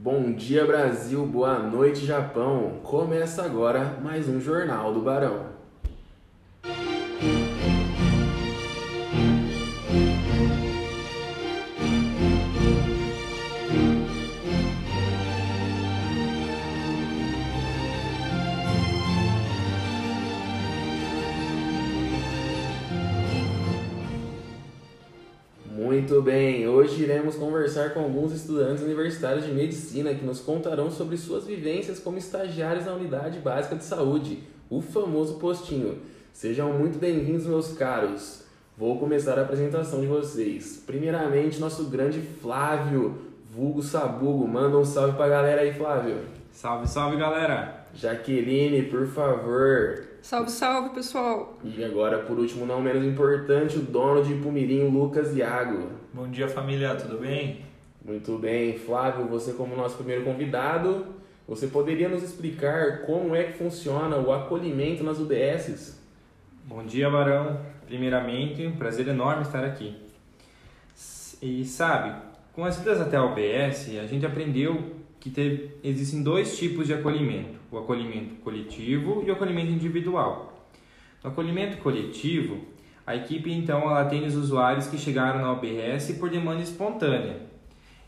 Bom dia Brasil, boa noite Japão. Começa agora mais um Jornal do Barão. Muito bem, hoje iremos conversar com alguns estudantes universitários de medicina que nos contarão sobre suas vivências como estagiários na Unidade Básica de Saúde, o famoso postinho. Sejam muito bem-vindos, meus caros. Vou começar a apresentação de vocês. Primeiramente, nosso grande Flávio, vulgo Sabugo. Manda um salve pra galera aí, Flávio. Salve, salve, galera! Jaqueline, por favor. Salve, salve, pessoal! E agora, por último, não menos importante, o dono de Pumirim, Lucas Iago. Bom dia, família, tudo bem? Muito bem, Flávio, você como nosso primeiro convidado, você poderia nos explicar como é que funciona o acolhimento nas UBSs? Bom dia, Barão. Primeiramente, um prazer enorme estar aqui. E sabe, com as idas até a UBS, a gente aprendeu que teve, existem dois tipos de acolhimento: o acolhimento coletivo e o acolhimento individual. No acolhimento coletivo, a equipe então atende os usuários que chegaram na UBS por demanda espontânea.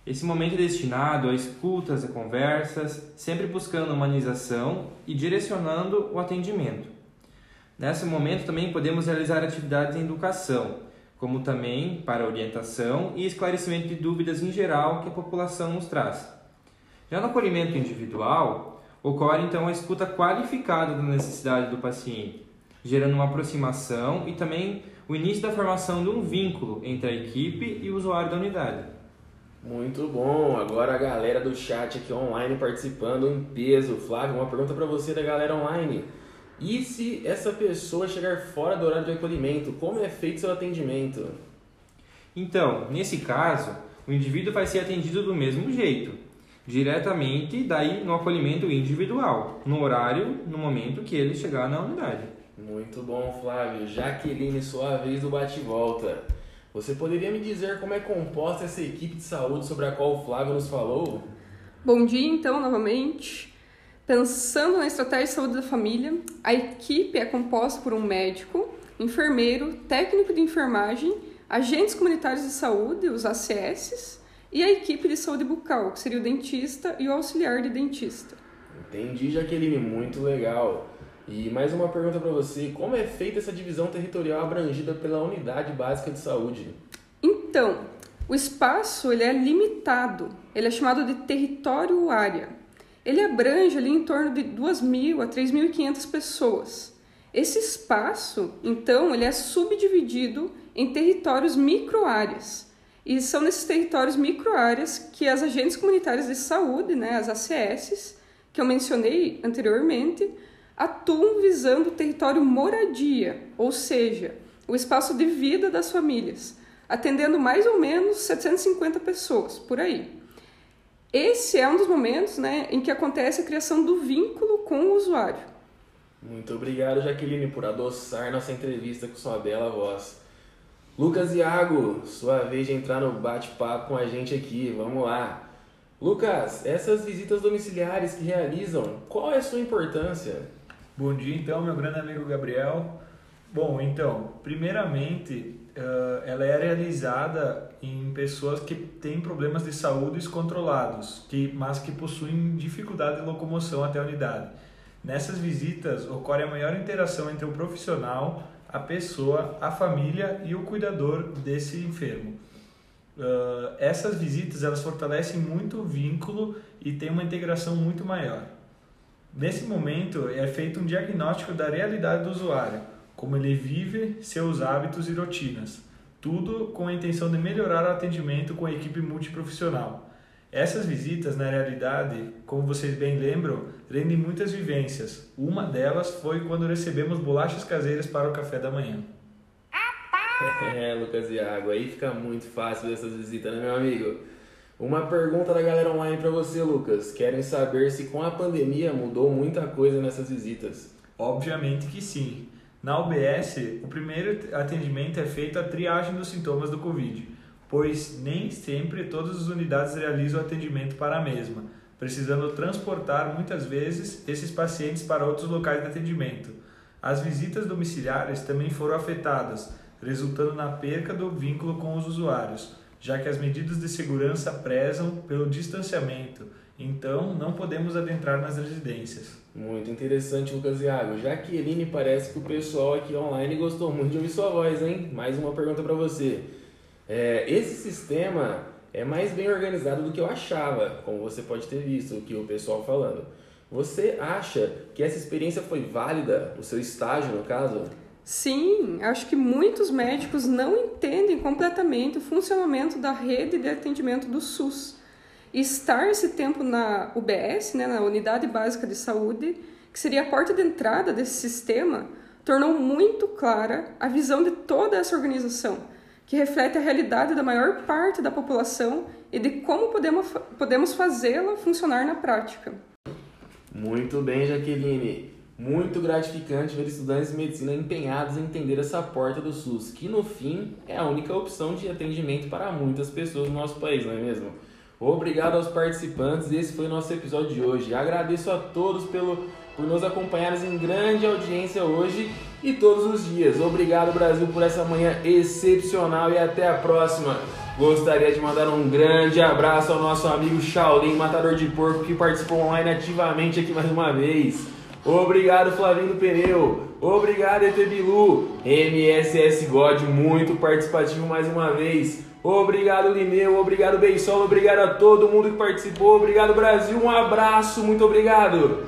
Esse momento é destinado a escutas e conversas, sempre buscando humanização e direcionando o atendimento. Nesse momento também podemos realizar atividades em educação, como também para orientação e esclarecimento de dúvidas em geral que a população nos traz. Já no acolhimento individual, ocorre então a escuta qualificada da necessidade do paciente, gerando uma aproximação e também o início da formação de um vínculo entre a equipe e o usuário da unidade. Muito bom. Agora a galera do chat aqui online participando em peso. Flávio, uma pergunta para você da galera online. E se essa pessoa chegar fora do horário de acolhimento, como é feito seu atendimento? Então, nesse caso, o indivíduo vai ser atendido do mesmo jeito, diretamente daí no acolhimento individual, no horário, no momento que ele chegar na unidade. Muito bom, Flávio. Jaqueline, sua vez do bate-volta. Você poderia me dizer como é composta essa equipe de saúde sobre a qual o Flávio nos falou? Bom dia, então, novamente. Pensando na estratégia de saúde da família, a equipe é composta por um médico, enfermeiro, técnico de enfermagem, agentes comunitários de saúde, os ACS, e a equipe de saúde bucal, que seria o dentista e o auxiliar de dentista. Entendi, Jaqueline, muito legal. E mais uma pergunta para você: como é feita essa divisão territorial abrangida pela Unidade Básica de Saúde? Então, o espaço ele é limitado, ele é chamado de território área. Ele abrange ali em torno de 2.000 a 3.500 pessoas. Esse espaço, então, ele é subdividido em territórios microáreas. E são nesses territórios microáreas que as agentes comunitárias de saúde, né, as ACS, que eu mencionei anteriormente, atuam visando o território moradia, ou seja, o espaço de vida das famílias, atendendo mais ou menos 750 pessoas por aí. Esse é um dos momentos né, em que acontece a criação do vínculo com o usuário. Muito obrigado, Jaqueline, por adoçar nossa entrevista com sua bela voz. Lucas Iago, sua vez de entrar no bate-papo com a gente aqui, vamos lá. Lucas, essas visitas domiciliares que realizam, qual é a sua importância? Bom dia, então, meu grande amigo Gabriel. Bom, então, primeiramente, ela é realizada em pessoas que têm problemas de saúde descontrolados, que, mas que possuem dificuldade de locomoção até a unidade. Nessas visitas ocorre a maior interação entre o profissional, a pessoa, a família e o cuidador desse enfermo. Uh, essas visitas elas fortalecem muito o vínculo e tem uma integração muito maior. Nesse momento é feito um diagnóstico da realidade do usuário, como ele vive, seus hábitos e rotinas, tudo com a intenção de melhorar o atendimento com a equipe multiprofissional. Essas visitas, na realidade, como vocês bem lembram, rendem muitas vivências. Uma delas foi quando recebemos bolachas caseiras para o café da manhã. É, Lucas Iago, aí fica muito fácil essas visitas, né, meu amigo? Uma pergunta da galera online para você, Lucas. Querem saber se com a pandemia mudou muita coisa nessas visitas? Obviamente que sim. Na UBS, o primeiro atendimento é feito a triagem dos sintomas do Covid. Pois nem sempre todas as unidades realizam atendimento para a mesma, precisando transportar muitas vezes esses pacientes para outros locais de atendimento. As visitas domiciliares também foram afetadas, resultando na perca do vínculo com os usuários, já que as medidas de segurança prezam pelo distanciamento, então não podemos adentrar nas residências. Muito interessante, Lucas Iago. Jaqueline, parece que o pessoal aqui online gostou muito de ouvir sua voz, hein? Mais uma pergunta para você. É, esse sistema é mais bem organizado do que eu achava, como você pode ter visto aqui o pessoal falando. Você acha que essa experiência foi válida, o seu estágio no caso? Sim, acho que muitos médicos não entendem completamente o funcionamento da rede de atendimento do SUS. Estar esse tempo na UBS, né, na Unidade Básica de Saúde, que seria a porta de entrada desse sistema, tornou muito clara a visão de toda essa organização, que reflete a realidade da maior parte da população e de como podemos, podemos fazê-la funcionar na prática. Muito bem, Jaqueline. Muito gratificante ver estudantes de medicina empenhados em entender essa porta do SUS, que no fim é a única opção de atendimento para muitas pessoas no nosso país, não é mesmo? Obrigado aos participantes, esse foi o nosso episódio de hoje. Agradeço a todos pelo, por nos acompanharem em grande audiência hoje e todos os dias. Obrigado, Brasil, por essa manhã excepcional e até a próxima. Gostaria de mandar um grande abraço ao nosso amigo Shaolin, matador de porco, que participou online ativamente aqui mais uma vez. Obrigado, Flavinho Pneu. Obrigado, ET Bilu. MSS God, muito participativo mais uma vez. Obrigado, Lineu. Obrigado, Beisol. Obrigado a todo mundo que participou. Obrigado, Brasil. Um abraço. Muito obrigado.